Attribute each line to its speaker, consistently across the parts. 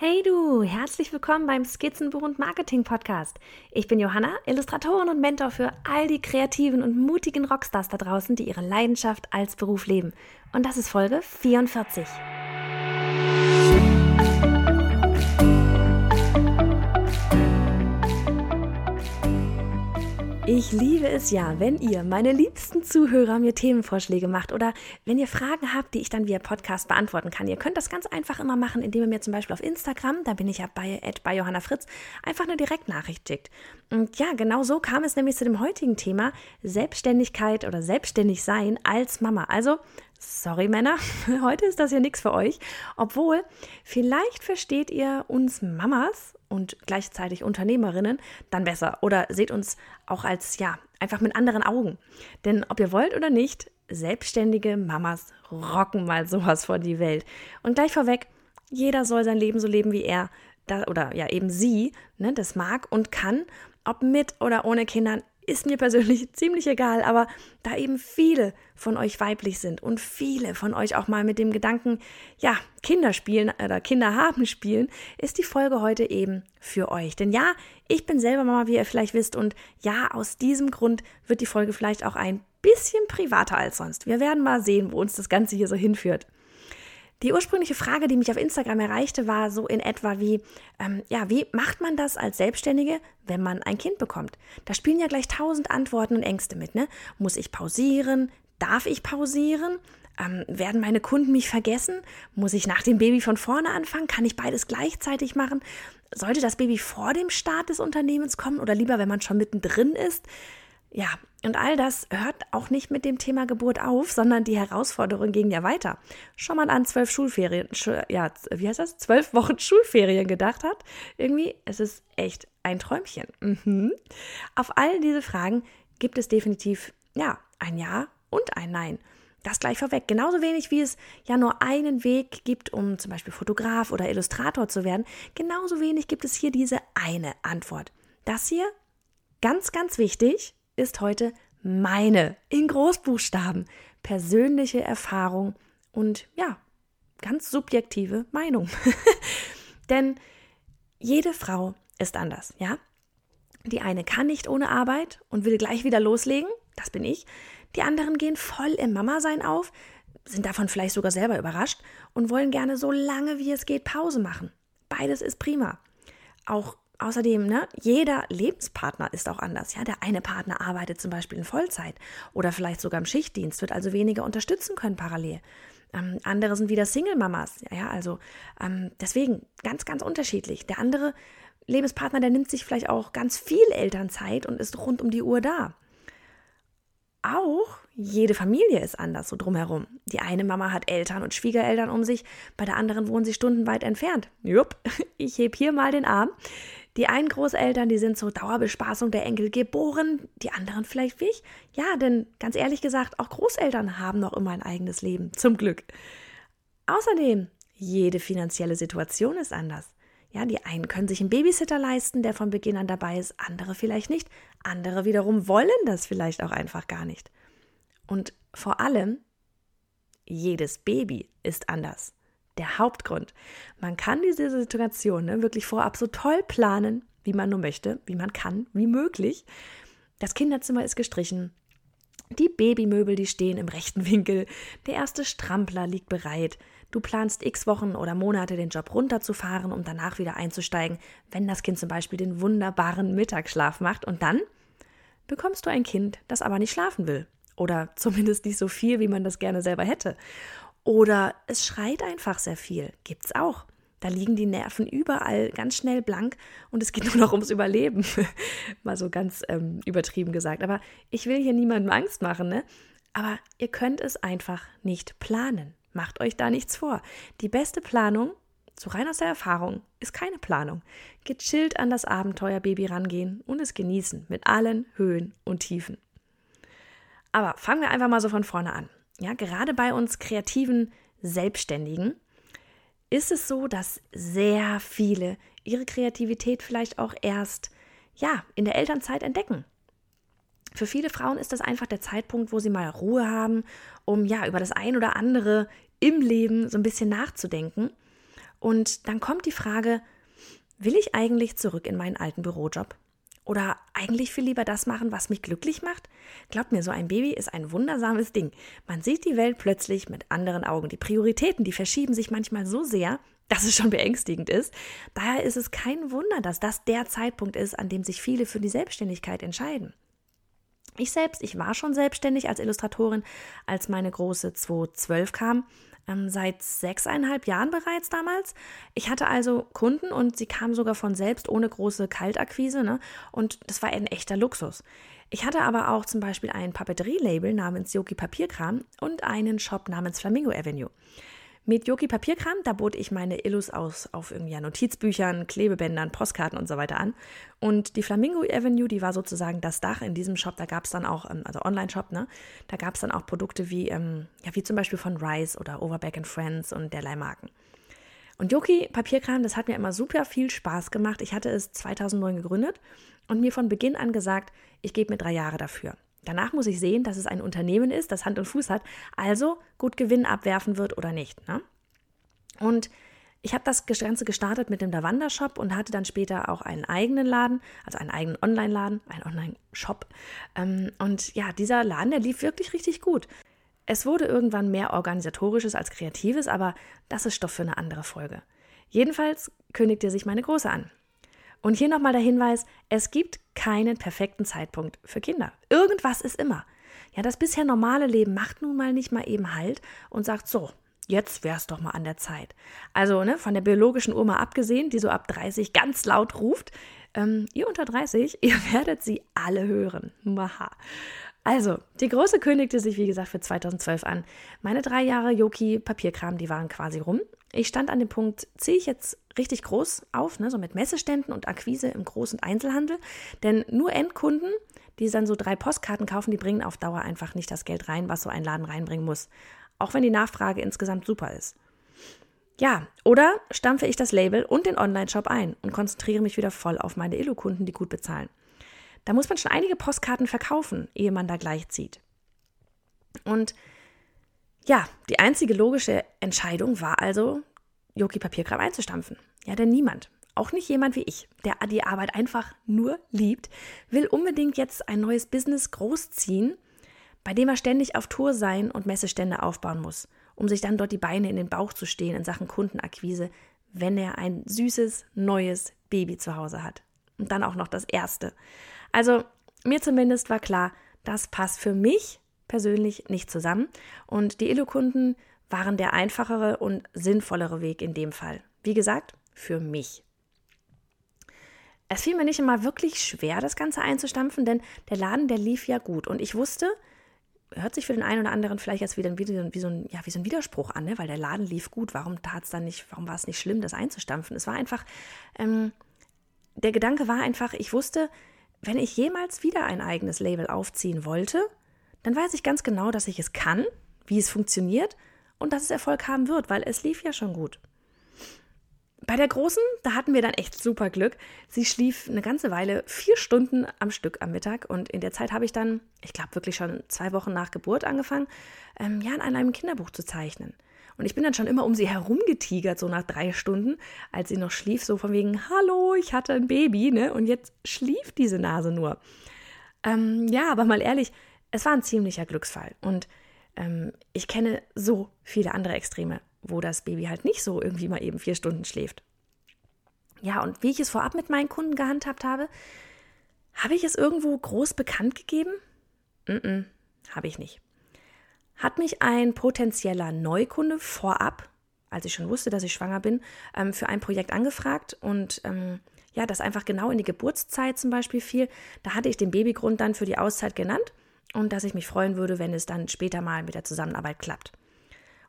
Speaker 1: Hey du, herzlich willkommen beim Skizzenbuch und Marketing Podcast. Ich bin Johanna, Illustratorin und Mentor für all die kreativen und mutigen Rockstars da draußen, die ihre Leidenschaft als Beruf leben. Und das ist Folge 44. Ich liebe es ja, wenn ihr, meine liebsten Zuhörer, mir Themenvorschläge macht oder wenn ihr Fragen habt, die ich dann via Podcast beantworten kann. Ihr könnt das ganz einfach immer machen, indem ihr mir zum Beispiel auf Instagram, da bin ich ja bei, bei Johanna Fritz, einfach eine Direktnachricht schickt. Und ja, genau so kam es nämlich zu dem heutigen Thema Selbstständigkeit oder selbstständig sein als Mama. Also Sorry Männer, heute ist das ja nichts für euch. Obwohl, vielleicht versteht ihr uns Mamas und gleichzeitig Unternehmerinnen dann besser oder seht uns auch als, ja, einfach mit anderen Augen. Denn ob ihr wollt oder nicht, selbstständige Mamas rocken mal sowas vor die Welt. Und gleich vorweg, jeder soll sein Leben so leben, wie er da, oder ja eben sie ne, das mag und kann, ob mit oder ohne Kindern, ist mir persönlich ziemlich egal, aber da eben viele von euch weiblich sind und viele von euch auch mal mit dem Gedanken, ja, Kinder spielen oder Kinder haben spielen, ist die Folge heute eben für euch. Denn ja, ich bin selber Mama, wie ihr vielleicht wisst, und ja, aus diesem Grund wird die Folge vielleicht auch ein bisschen privater als sonst. Wir werden mal sehen, wo uns das Ganze hier so hinführt. Die ursprüngliche Frage, die mich auf Instagram erreichte, war so in etwa wie, ähm, ja, wie macht man das als Selbstständige, wenn man ein Kind bekommt? Da spielen ja gleich tausend Antworten und Ängste mit, ne? Muss ich pausieren? Darf ich pausieren? Ähm, werden meine Kunden mich vergessen? Muss ich nach dem Baby von vorne anfangen? Kann ich beides gleichzeitig machen? Sollte das Baby vor dem Start des Unternehmens kommen oder lieber, wenn man schon mittendrin ist? Ja, und all das hört auch nicht mit dem Thema Geburt auf, sondern die Herausforderungen gehen ja weiter. Schon mal an zwölf Schulferien, ja, wie heißt das? Zwölf Wochen Schulferien gedacht hat. Irgendwie, es ist echt ein Träumchen. Mhm. Auf all diese Fragen gibt es definitiv, ja, ein Ja und ein Nein. Das gleich vorweg. Genauso wenig wie es ja nur einen Weg gibt, um zum Beispiel Fotograf oder Illustrator zu werden, genauso wenig gibt es hier diese eine Antwort. Das hier, ganz, ganz wichtig, ist heute meine in Großbuchstaben persönliche Erfahrung und ja, ganz subjektive Meinung. Denn jede Frau ist anders, ja? Die eine kann nicht ohne Arbeit und will gleich wieder loslegen, das bin ich. Die anderen gehen voll im Mama-Sein auf, sind davon vielleicht sogar selber überrascht und wollen gerne so lange wie es geht Pause machen. Beides ist prima. Auch Außerdem, ne, jeder Lebenspartner ist auch anders. Ja, der eine Partner arbeitet zum Beispiel in Vollzeit oder vielleicht sogar im Schichtdienst, wird also weniger unterstützen können parallel. Ähm, andere sind wieder Single-Mamas. Ja, also ähm, deswegen ganz, ganz unterschiedlich. Der andere Lebenspartner, der nimmt sich vielleicht auch ganz viel Elternzeit und ist rund um die Uhr da. Auch jede Familie ist anders so drumherum. Die eine Mama hat Eltern und Schwiegereltern um sich, bei der anderen wohnen sie stundenweit entfernt. Jupp, ich heb hier mal den Arm. Die einen Großeltern, die sind zur Dauerbespaßung der Enkel geboren, die anderen vielleicht wie ich. Ja, denn ganz ehrlich gesagt, auch Großeltern haben noch immer ein eigenes Leben, zum Glück. Außerdem, jede finanzielle Situation ist anders. Ja, die einen können sich einen Babysitter leisten, der von Beginn an dabei ist, andere vielleicht nicht. Andere wiederum wollen das vielleicht auch einfach gar nicht. Und vor allem, jedes Baby ist anders der Hauptgrund. Man kann diese Situation ne, wirklich vorab so toll planen, wie man nur möchte, wie man kann, wie möglich. Das Kinderzimmer ist gestrichen. Die Babymöbel, die stehen im rechten Winkel. Der erste Strampler liegt bereit. Du planst x Wochen oder Monate den Job runterzufahren, um danach wieder einzusteigen, wenn das Kind zum Beispiel den wunderbaren Mittagsschlaf macht. Und dann bekommst du ein Kind, das aber nicht schlafen will. Oder zumindest nicht so viel, wie man das gerne selber hätte. Oder es schreit einfach sehr viel. Gibt's auch. Da liegen die Nerven überall ganz schnell blank und es geht nur noch ums Überleben. Mal so ganz ähm, übertrieben gesagt. Aber ich will hier niemandem Angst machen, ne? Aber ihr könnt es einfach nicht planen. Macht euch da nichts vor. Die beste Planung, so rein aus der Erfahrung, ist keine Planung. Gechillt an das Abenteuerbaby rangehen und es genießen mit allen Höhen und Tiefen. Aber fangen wir einfach mal so von vorne an. Ja, gerade bei uns kreativen Selbstständigen ist es so, dass sehr viele ihre Kreativität vielleicht auch erst ja, in der Elternzeit entdecken. Für viele Frauen ist das einfach der Zeitpunkt, wo sie mal Ruhe haben, um ja über das ein oder andere im Leben so ein bisschen nachzudenken. Und dann kommt die Frage, will ich eigentlich zurück in meinen alten Bürojob? Oder eigentlich viel lieber das machen, was mich glücklich macht? Glaubt mir, so ein Baby ist ein wundersames Ding. Man sieht die Welt plötzlich mit anderen Augen. Die Prioritäten, die verschieben sich manchmal so sehr, dass es schon beängstigend ist. Daher ist es kein Wunder, dass das der Zeitpunkt ist, an dem sich viele für die Selbstständigkeit entscheiden. Ich selbst, ich war schon selbstständig als Illustratorin, als meine große 2012 kam, ähm, seit sechseinhalb Jahren bereits damals. Ich hatte also Kunden und sie kamen sogar von selbst ohne große Kaltakquise ne? und das war ein echter Luxus. Ich hatte aber auch zum Beispiel ein Papeterie-Label namens Yogi Papierkram und einen Shop namens Flamingo Avenue. Mit Yoki Papierkram, da bot ich meine Illus aus auf irgendwie Notizbüchern, Klebebändern, Postkarten und so weiter an. Und die Flamingo Avenue, die war sozusagen das Dach in diesem Shop. Da gab es dann auch, ähm, also Online-Shop, ne? Da gab es dann auch Produkte wie, ähm, ja, wie zum Beispiel von Rice oder Overback and Friends und derlei Marken. Und Yoki Papierkram, das hat mir immer super viel Spaß gemacht. Ich hatte es 2009 gegründet und mir von Beginn an gesagt, ich gebe mir drei Jahre dafür. Danach muss ich sehen, dass es ein Unternehmen ist, das Hand und Fuß hat, also gut Gewinn abwerfen wird oder nicht. Ne? Und ich habe das Ganze gestartet mit dem Davanda Shop und hatte dann später auch einen eigenen Laden, also einen eigenen Online-Laden, einen Online-Shop. Ähm, und ja, dieser Laden, der lief wirklich richtig gut. Es wurde irgendwann mehr organisatorisches als kreatives, aber das ist Stoff für eine andere Folge. Jedenfalls kündigte sich meine Große an. Und hier nochmal der Hinweis, es gibt keinen perfekten Zeitpunkt für Kinder. Irgendwas ist immer. Ja, das bisher normale Leben macht nun mal nicht mal eben Halt und sagt so, jetzt wär's doch mal an der Zeit. Also, ne, von der biologischen Uhr mal abgesehen, die so ab 30 ganz laut ruft, ähm, ihr unter 30, ihr werdet sie alle hören. Maha. Also, die Große kündigte sich, wie gesagt, für 2012 an. Meine drei Jahre Yoki Papierkram, die waren quasi rum. Ich stand an dem Punkt, ziehe ich jetzt richtig groß auf, ne, so mit Messeständen und Akquise im großen Einzelhandel. Denn nur Endkunden, die dann so drei Postkarten kaufen, die bringen auf Dauer einfach nicht das Geld rein, was so ein Laden reinbringen muss. Auch wenn die Nachfrage insgesamt super ist. Ja, oder stampfe ich das Label und den Online-Shop ein und konzentriere mich wieder voll auf meine Illo-Kunden, die gut bezahlen. Da muss man schon einige Postkarten verkaufen, ehe man da gleich zieht. Und ja, die einzige logische Entscheidung war also, Yoki Papierkram einzustampfen. Ja, denn niemand, auch nicht jemand wie ich, der die Arbeit einfach nur liebt, will unbedingt jetzt ein neues Business großziehen, bei dem er ständig auf Tour sein und Messestände aufbauen muss, um sich dann dort die Beine in den Bauch zu stehen in Sachen Kundenakquise, wenn er ein süßes, neues Baby zu Hause hat. Und dann auch noch das erste. Also, mir zumindest war klar, das passt für mich persönlich nicht zusammen. Und die Illo-Kunden waren der einfachere und sinnvollere Weg in dem Fall. Wie gesagt, für mich. Es fiel mir nicht immer wirklich schwer, das Ganze einzustampfen, denn der Laden, der lief ja gut. Und ich wusste, hört sich für den einen oder anderen vielleicht jetzt wieder wie, so, ein, ja, wie so ein Widerspruch an, ne? weil der Laden lief gut. Warum tat es dann nicht, warum war es nicht schlimm, das einzustampfen? Es war einfach, ähm, der Gedanke war einfach, ich wusste, wenn ich jemals wieder ein eigenes Label aufziehen wollte, dann weiß ich ganz genau, dass ich es kann, wie es funktioniert und dass es Erfolg haben wird, weil es lief ja schon gut. Bei der Großen, da hatten wir dann echt super Glück. Sie schlief eine ganze Weile vier Stunden am Stück am Mittag und in der Zeit habe ich dann, ich glaube wirklich schon zwei Wochen nach Geburt angefangen, ähm, ja, in einem Kinderbuch zu zeichnen. Und ich bin dann schon immer um sie herumgetigert, so nach drei Stunden, als sie noch schlief, so von wegen, hallo, ich hatte ein Baby, ne? Und jetzt schlief diese Nase nur. Ähm, ja, aber mal ehrlich, es war ein ziemlicher Glücksfall. Und ähm, ich kenne so viele andere Extreme, wo das Baby halt nicht so irgendwie mal eben vier Stunden schläft. Ja, und wie ich es vorab mit meinen Kunden gehandhabt habe, habe ich es irgendwo groß bekannt gegeben? Mm, -mm habe ich nicht. Hat mich ein potenzieller Neukunde vorab, als ich schon wusste, dass ich schwanger bin, ähm, für ein Projekt angefragt und ähm, ja, das einfach genau in die Geburtszeit zum Beispiel fiel. Da hatte ich den Babygrund dann für die Auszeit genannt und dass ich mich freuen würde, wenn es dann später mal mit der Zusammenarbeit klappt.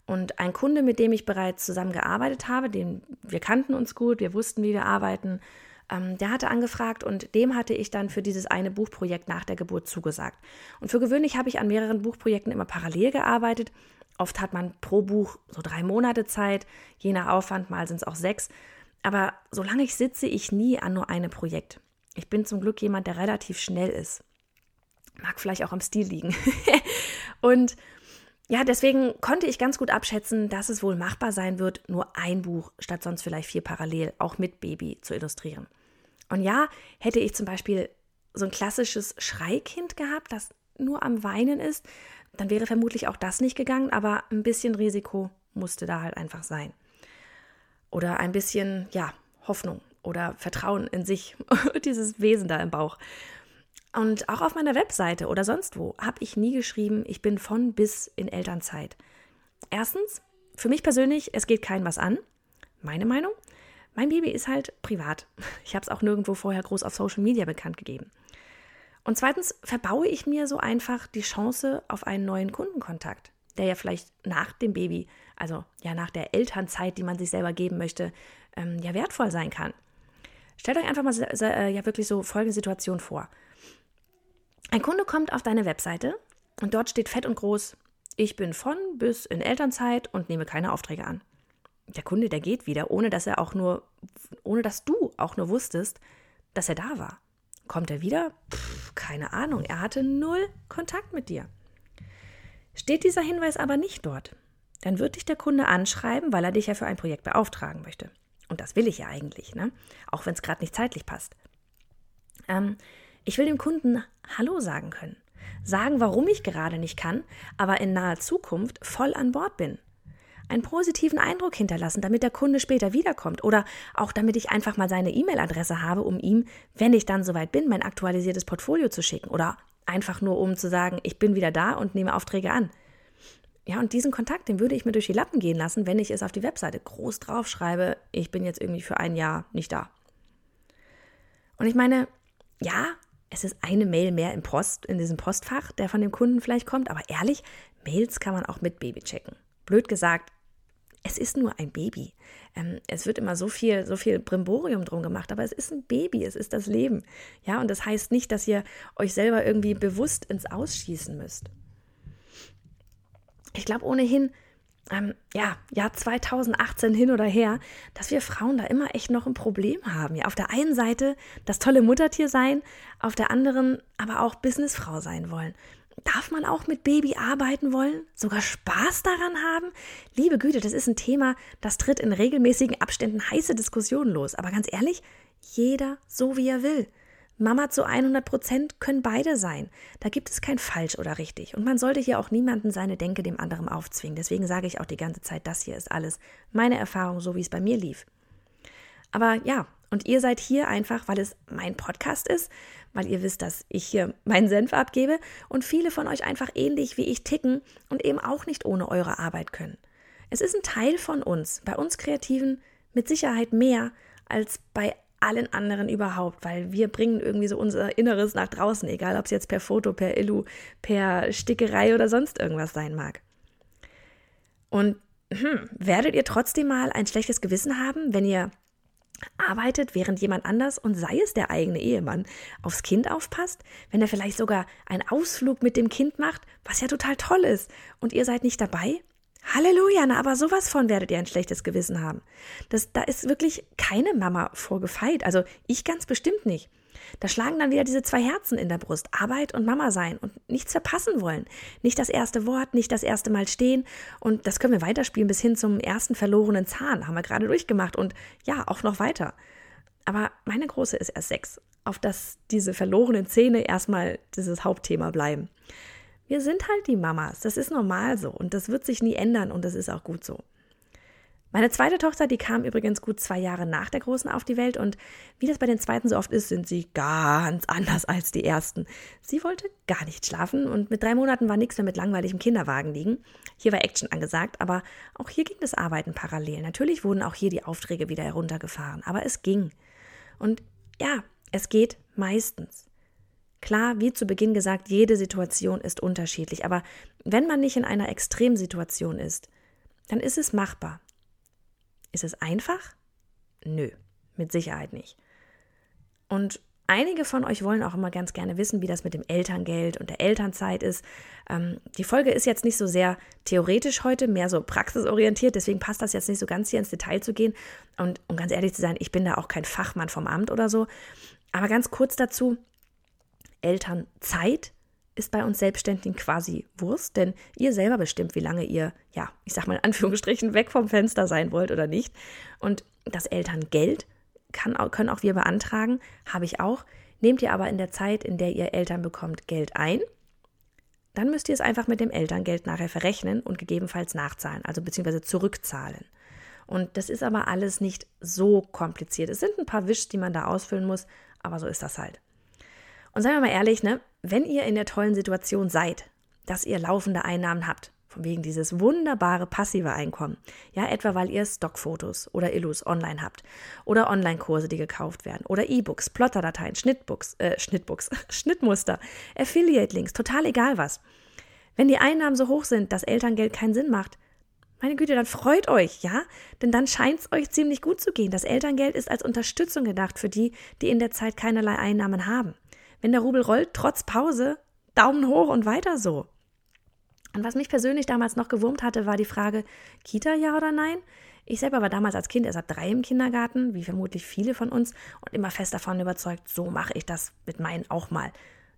Speaker 1: Und ein Kunde, mit dem ich bereits zusammengearbeitet habe, den wir kannten uns gut, wir wussten, wie wir arbeiten, ähm, der hatte angefragt und dem hatte ich dann für dieses eine Buchprojekt nach der Geburt zugesagt. Und für gewöhnlich habe ich an mehreren Buchprojekten immer parallel gearbeitet. Oft hat man pro Buch so drei Monate Zeit, je nach Aufwand, mal sind es auch sechs. Aber solange ich sitze, ich nie an nur einem Projekt. Ich bin zum Glück jemand, der relativ schnell ist. Mag vielleicht auch am Stil liegen. und ja, deswegen konnte ich ganz gut abschätzen, dass es wohl machbar sein wird, nur ein Buch statt sonst vielleicht vier parallel auch mit Baby zu illustrieren. Und ja, hätte ich zum Beispiel so ein klassisches Schreikind gehabt, das nur am Weinen ist, dann wäre vermutlich auch das nicht gegangen, aber ein bisschen Risiko musste da halt einfach sein. Oder ein bisschen, ja, Hoffnung oder Vertrauen in sich, dieses Wesen da im Bauch. Und auch auf meiner Webseite oder sonst wo habe ich nie geschrieben, ich bin von bis in Elternzeit. Erstens, für mich persönlich, es geht kein was an. Meine Meinung. Mein Baby ist halt privat. Ich habe es auch nirgendwo vorher groß auf Social Media bekannt gegeben. Und zweitens verbaue ich mir so einfach die Chance auf einen neuen Kundenkontakt, der ja vielleicht nach dem Baby, also ja nach der Elternzeit, die man sich selber geben möchte, ähm, ja wertvoll sein kann. Stellt euch einfach mal äh, ja wirklich so folgende Situation vor. Ein Kunde kommt auf deine Webseite und dort steht fett und groß, ich bin von bis in Elternzeit und nehme keine Aufträge an. Der Kunde, der geht wieder, ohne dass er auch nur, ohne dass du auch nur wusstest, dass er da war. Kommt er wieder? Pff, keine Ahnung, er hatte null Kontakt mit dir. Steht dieser Hinweis aber nicht dort, dann wird dich der Kunde anschreiben, weil er dich ja für ein Projekt beauftragen möchte. Und das will ich ja eigentlich, ne? Auch wenn es gerade nicht zeitlich passt. Ähm, ich will dem Kunden Hallo sagen können. Sagen, warum ich gerade nicht kann, aber in naher Zukunft voll an Bord bin. Einen positiven Eindruck hinterlassen, damit der Kunde später wiederkommt oder auch damit ich einfach mal seine E-Mail-Adresse habe, um ihm, wenn ich dann soweit bin, mein aktualisiertes Portfolio zu schicken oder einfach nur um zu sagen, ich bin wieder da und nehme Aufträge an. Ja, und diesen Kontakt, den würde ich mir durch die Lappen gehen lassen, wenn ich es auf die Webseite groß draufschreibe, ich bin jetzt irgendwie für ein Jahr nicht da. Und ich meine, ja, es ist eine Mail mehr im Post, in diesem Postfach, der von dem Kunden vielleicht kommt, aber ehrlich, Mails kann man auch mit Baby checken. Blöd gesagt, es ist nur ein Baby. Ähm, es wird immer so viel, so viel Brimborium drum gemacht, aber es ist ein Baby, es ist das Leben. Ja, und das heißt nicht, dass ihr euch selber irgendwie bewusst ins Ausschießen müsst. Ich glaube ohnehin, ähm, ja, Jahr 2018 hin oder her, dass wir Frauen da immer echt noch ein Problem haben. Ja, auf der einen Seite das tolle Muttertier sein, auf der anderen aber auch Businessfrau sein wollen. Darf man auch mit Baby arbeiten wollen? Sogar Spaß daran haben? Liebe Güte, das ist ein Thema, das tritt in regelmäßigen Abständen heiße Diskussionen los. Aber ganz ehrlich, jeder so wie er will. Mama zu 100 Prozent können beide sein. Da gibt es kein falsch oder richtig. Und man sollte hier auch niemanden seine Denke dem anderen aufzwingen. Deswegen sage ich auch die ganze Zeit, das hier ist alles meine Erfahrung, so wie es bei mir lief. Aber ja, und ihr seid hier einfach, weil es mein Podcast ist, weil ihr wisst, dass ich hier meinen Senf abgebe und viele von euch einfach ähnlich wie ich ticken und eben auch nicht ohne eure Arbeit können. Es ist ein Teil von uns, bei uns Kreativen mit Sicherheit mehr als bei allen anderen überhaupt, weil wir bringen irgendwie so unser Inneres nach draußen, egal ob es jetzt per Foto, per Illu, per Stickerei oder sonst irgendwas sein mag. Und hm, werdet ihr trotzdem mal ein schlechtes Gewissen haben, wenn ihr arbeitet, während jemand anders und sei es der eigene Ehemann aufs Kind aufpasst, wenn er vielleicht sogar einen Ausflug mit dem Kind macht, was ja total toll ist, und ihr seid nicht dabei? Halleluja, na, aber sowas von werdet ihr ein schlechtes Gewissen haben. Das, da ist wirklich keine Mama vorgefeit. Also ich ganz bestimmt nicht. Da schlagen dann wieder diese zwei Herzen in der Brust. Arbeit und Mama sein und nichts verpassen wollen. Nicht das erste Wort, nicht das erste Mal stehen. Und das können wir weiterspielen bis hin zum ersten verlorenen Zahn. Haben wir gerade durchgemacht. Und ja, auch noch weiter. Aber meine Große ist erst sechs, auf dass diese verlorenen Zähne erstmal dieses Hauptthema bleiben. Wir sind halt die Mamas. Das ist normal so und das wird sich nie ändern und das ist auch gut so. Meine zweite Tochter, die kam übrigens gut zwei Jahre nach der Großen auf die Welt und wie das bei den Zweiten so oft ist, sind sie ganz anders als die Ersten. Sie wollte gar nicht schlafen und mit drei Monaten war nichts mehr mit langweiligem Kinderwagen liegen. Hier war Action angesagt, aber auch hier ging das Arbeiten parallel. Natürlich wurden auch hier die Aufträge wieder heruntergefahren, aber es ging. Und ja, es geht meistens. Klar, wie zu Beginn gesagt, jede Situation ist unterschiedlich, aber wenn man nicht in einer Extremsituation ist, dann ist es machbar. Ist es einfach? Nö, mit Sicherheit nicht. Und einige von euch wollen auch immer ganz gerne wissen, wie das mit dem Elterngeld und der Elternzeit ist. Ähm, die Folge ist jetzt nicht so sehr theoretisch heute, mehr so praxisorientiert, deswegen passt das jetzt nicht so ganz hier ins Detail zu gehen. Und um ganz ehrlich zu sein, ich bin da auch kein Fachmann vom Amt oder so. Aber ganz kurz dazu, Elternzeit ist bei uns Selbstständigen quasi Wurst, denn ihr selber bestimmt, wie lange ihr, ja, ich sag mal in Anführungsstrichen, weg vom Fenster sein wollt oder nicht. Und das Elterngeld kann, können auch wir beantragen, habe ich auch. Nehmt ihr aber in der Zeit, in der ihr Eltern bekommt, Geld ein, dann müsst ihr es einfach mit dem Elterngeld nachher verrechnen und gegebenenfalls nachzahlen, also beziehungsweise zurückzahlen. Und das ist aber alles nicht so kompliziert. Es sind ein paar Wischs, die man da ausfüllen muss, aber so ist das halt. Und seien wir mal ehrlich, ne, wenn ihr in der tollen Situation seid, dass ihr laufende Einnahmen habt, von wegen dieses wunderbare passive Einkommen. Ja, etwa weil ihr Stockfotos oder Illus online habt oder Online-Kurse, die gekauft werden oder E-Books, Plotterdateien, Schnittbooks, äh, Schnittbooks, Schnittmuster, Affiliate-Links, total egal was. Wenn die Einnahmen so hoch sind, dass Elterngeld keinen Sinn macht, meine Güte, dann freut euch, ja? Denn dann scheint es euch ziemlich gut zu gehen. Das Elterngeld ist als Unterstützung gedacht für die, die in der Zeit keinerlei Einnahmen haben. Wenn der Rubel rollt, trotz Pause, Daumen hoch und weiter so. Und was mich persönlich damals noch gewurmt hatte, war die Frage, Kita ja oder nein? Ich selber war damals als Kind erst ab drei im Kindergarten, wie vermutlich viele von uns, und immer fest davon überzeugt, so mache ich das mit meinen auch mal.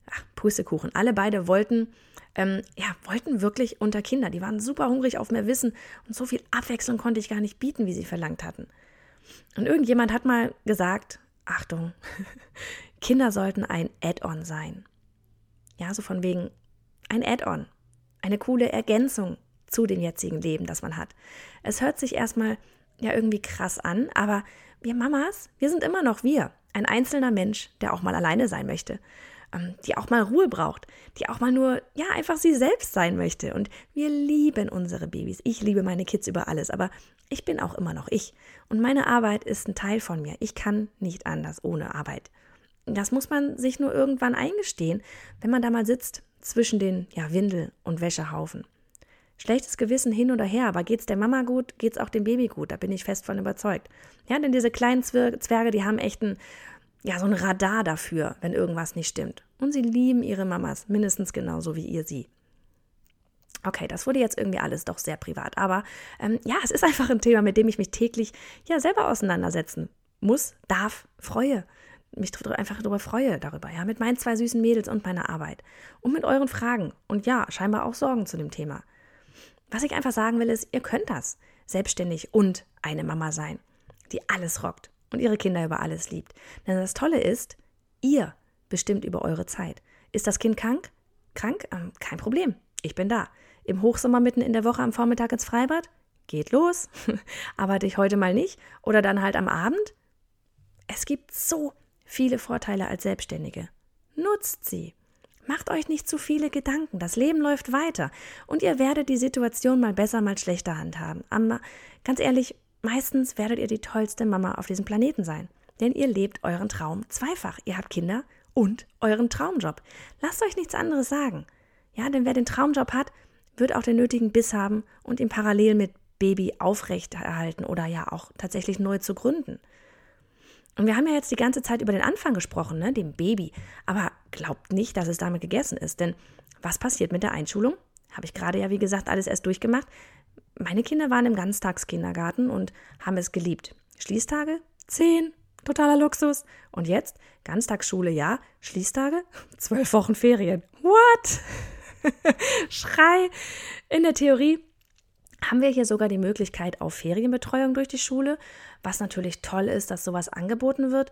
Speaker 1: Ach, Pustekuchen. Alle beide wollten, ähm, ja, wollten wirklich unter Kinder. Die waren super hungrig auf mehr Wissen und so viel Abwechslung konnte ich gar nicht bieten, wie sie verlangt hatten. Und irgendjemand hat mal gesagt, Achtung, Kinder sollten ein Add-on sein. Ja, so von wegen ein Add-on eine coole Ergänzung zu dem jetzigen Leben, das man hat. Es hört sich erstmal ja irgendwie krass an, aber wir Mamas, wir sind immer noch wir. Ein einzelner Mensch, der auch mal alleine sein möchte, die auch mal Ruhe braucht, die auch mal nur, ja, einfach sie selbst sein möchte. Und wir lieben unsere Babys. Ich liebe meine Kids über alles, aber ich bin auch immer noch ich. Und meine Arbeit ist ein Teil von mir. Ich kann nicht anders ohne Arbeit. Das muss man sich nur irgendwann eingestehen, wenn man da mal sitzt zwischen den ja, Windel- und Wäschehaufen. Schlechtes Gewissen hin oder her, aber geht's der Mama gut, geht's auch dem Baby gut, da bin ich fest von überzeugt. Ja, denn diese kleinen Zwerge, die haben echt ein, ja, so ein Radar dafür, wenn irgendwas nicht stimmt. Und sie lieben ihre Mamas mindestens genauso wie ihr sie. Okay, das wurde jetzt irgendwie alles doch sehr privat, aber ähm, ja, es ist einfach ein Thema, mit dem ich mich täglich ja selber auseinandersetzen muss, darf, freue mich einfach darüber freue, darüber, ja, mit meinen zwei süßen Mädels und meiner Arbeit. Und mit euren Fragen. Und ja, scheinbar auch Sorgen zu dem Thema. Was ich einfach sagen will, ist, ihr könnt das. Selbstständig und eine Mama sein, die alles rockt und ihre Kinder über alles liebt. Denn das Tolle ist, ihr bestimmt über eure Zeit. Ist das Kind krank? Krank? Ähm, kein Problem. Ich bin da. Im Hochsommer mitten in der Woche am Vormittag ins Freibad? Geht los. Arbeite ich heute mal nicht? Oder dann halt am Abend? Es gibt so viele Vorteile als Selbstständige. Nutzt sie. Macht euch nicht zu viele Gedanken. Das Leben läuft weiter und ihr werdet die Situation mal besser, mal schlechter handhaben. Aber ganz ehrlich, meistens werdet ihr die tollste Mama auf diesem Planeten sein. Denn ihr lebt euren Traum zweifach. Ihr habt Kinder und euren Traumjob. Lasst euch nichts anderes sagen. Ja, denn wer den Traumjob hat, wird auch den nötigen Biss haben und ihn parallel mit Baby aufrechterhalten oder ja auch tatsächlich neu zu gründen. Und wir haben ja jetzt die ganze Zeit über den Anfang gesprochen, ne, dem Baby. Aber glaubt nicht, dass es damit gegessen ist. Denn was passiert mit der Einschulung? Habe ich gerade ja, wie gesagt, alles erst durchgemacht. Meine Kinder waren im Ganztagskindergarten und haben es geliebt. Schließtage? Zehn. Totaler Luxus. Und jetzt? Ganztagsschule, ja. Schließtage? Zwölf Wochen Ferien. What? Schrei. In der Theorie haben wir hier sogar die Möglichkeit auf Ferienbetreuung durch die Schule, was natürlich toll ist, dass sowas angeboten wird,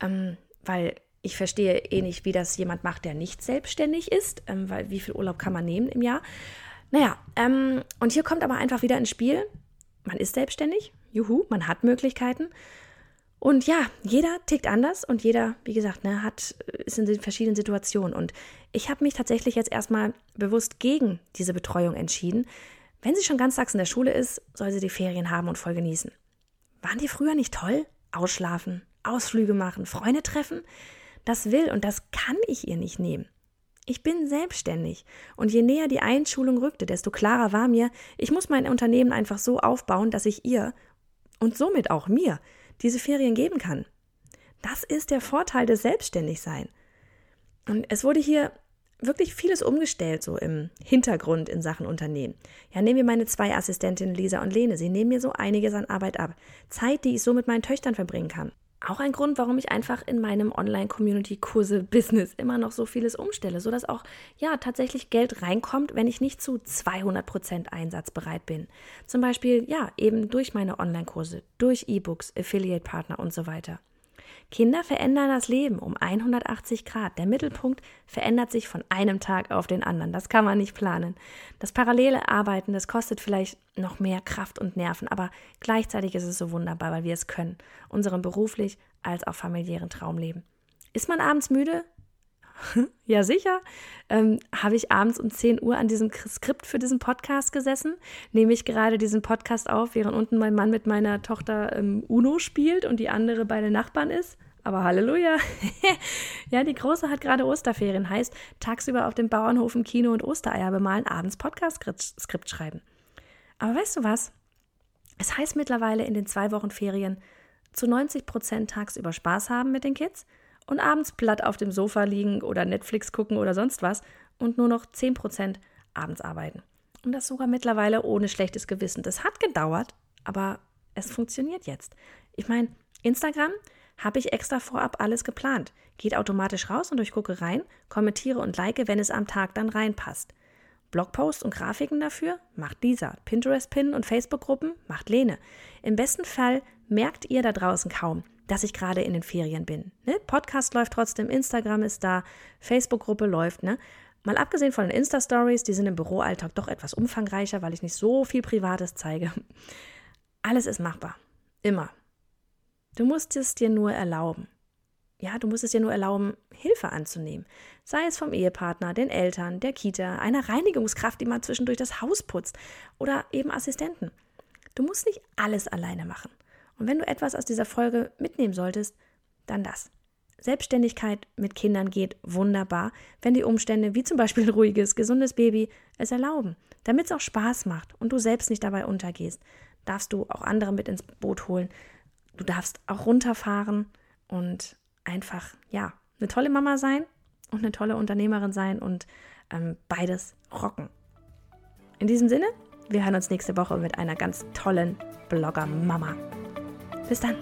Speaker 1: ähm, weil ich verstehe eh nicht, wie das jemand macht, der nicht selbstständig ist, ähm, weil wie viel Urlaub kann man nehmen im Jahr? Naja, ähm, und hier kommt aber einfach wieder ins Spiel, man ist selbstständig, juhu, man hat Möglichkeiten. Und ja, jeder tickt anders und jeder, wie gesagt, ne, hat, ist in verschiedenen Situationen. Und ich habe mich tatsächlich jetzt erstmal bewusst gegen diese Betreuung entschieden, wenn sie schon ganztags in der Schule ist, soll sie die Ferien haben und voll genießen. Waren die früher nicht toll? Ausschlafen, Ausflüge machen, Freunde treffen? Das will und das kann ich ihr nicht nehmen. Ich bin selbstständig und je näher die Einschulung rückte, desto klarer war mir, ich muss mein Unternehmen einfach so aufbauen, dass ich ihr und somit auch mir diese Ferien geben kann. Das ist der Vorteil des Selbstständigsein. Und es wurde hier wirklich vieles umgestellt, so im Hintergrund in Sachen Unternehmen. Ja, nehmen wir meine zwei Assistentinnen Lisa und Lene. Sie nehmen mir so einiges an Arbeit ab. Zeit, die ich so mit meinen Töchtern verbringen kann. Auch ein Grund, warum ich einfach in meinem Online-Community-Kurse-Business immer noch so vieles umstelle, sodass auch ja tatsächlich Geld reinkommt, wenn ich nicht zu 200% einsatzbereit bin. Zum Beispiel ja eben durch meine Online-Kurse, durch E-Books, Affiliate-Partner und so weiter. Kinder verändern das Leben um 180 Grad. Der Mittelpunkt verändert sich von einem Tag auf den anderen. Das kann man nicht planen. Das parallele Arbeiten, das kostet vielleicht noch mehr Kraft und Nerven, aber gleichzeitig ist es so wunderbar, weil wir es können. Unseren beruflich als auch familiären Traumleben. Ist man abends müde? ja, sicher. Ähm, Habe ich abends um 10 Uhr an diesem Skript für diesen Podcast gesessen? Nehme ich gerade diesen Podcast auf, während unten mein Mann mit meiner Tochter ähm, Uno spielt und die andere bei den Nachbarn ist? Aber Halleluja! ja, die Große hat gerade Osterferien, heißt tagsüber auf dem Bauernhof im Kino und Ostereier bemalen, abends Podcast-Skript schreiben. Aber weißt du was? Es heißt mittlerweile in den zwei Wochen Ferien zu 90 Prozent tagsüber Spaß haben mit den Kids und abends platt auf dem Sofa liegen oder Netflix gucken oder sonst was und nur noch 10% abends arbeiten. Und das sogar mittlerweile ohne schlechtes Gewissen. Das hat gedauert, aber es funktioniert jetzt. Ich meine, Instagram habe ich extra vorab alles geplant. Geht automatisch raus und ich gucke rein, kommentiere und like, wenn es am Tag dann reinpasst. Blogposts und Grafiken dafür macht Lisa. Pinterest-Pin und Facebook-Gruppen macht Lene. Im besten Fall merkt ihr da draußen kaum, dass ich gerade in den Ferien bin. Ne? Podcast läuft trotzdem, Instagram ist da, Facebook-Gruppe läuft. Ne? Mal abgesehen von den Insta-Stories, die sind im Büroalltag doch etwas umfangreicher, weil ich nicht so viel Privates zeige. Alles ist machbar. Immer. Du musst es dir nur erlauben. Ja, du musst es dir nur erlauben, Hilfe anzunehmen. Sei es vom Ehepartner, den Eltern, der Kita, einer Reinigungskraft, die mal zwischendurch das Haus putzt oder eben Assistenten. Du musst nicht alles alleine machen. Und wenn du etwas aus dieser Folge mitnehmen solltest, dann das. Selbstständigkeit mit Kindern geht wunderbar, wenn die Umstände wie zum Beispiel ein ruhiges, gesundes Baby es erlauben. Damit es auch Spaß macht und du selbst nicht dabei untergehst, darfst du auch andere mit ins Boot holen. Du darfst auch runterfahren und einfach, ja, eine tolle Mama sein und eine tolle Unternehmerin sein und ähm, beides rocken. In diesem Sinne, wir hören uns nächste Woche mit einer ganz tollen Blogger-Mama. Bis dann.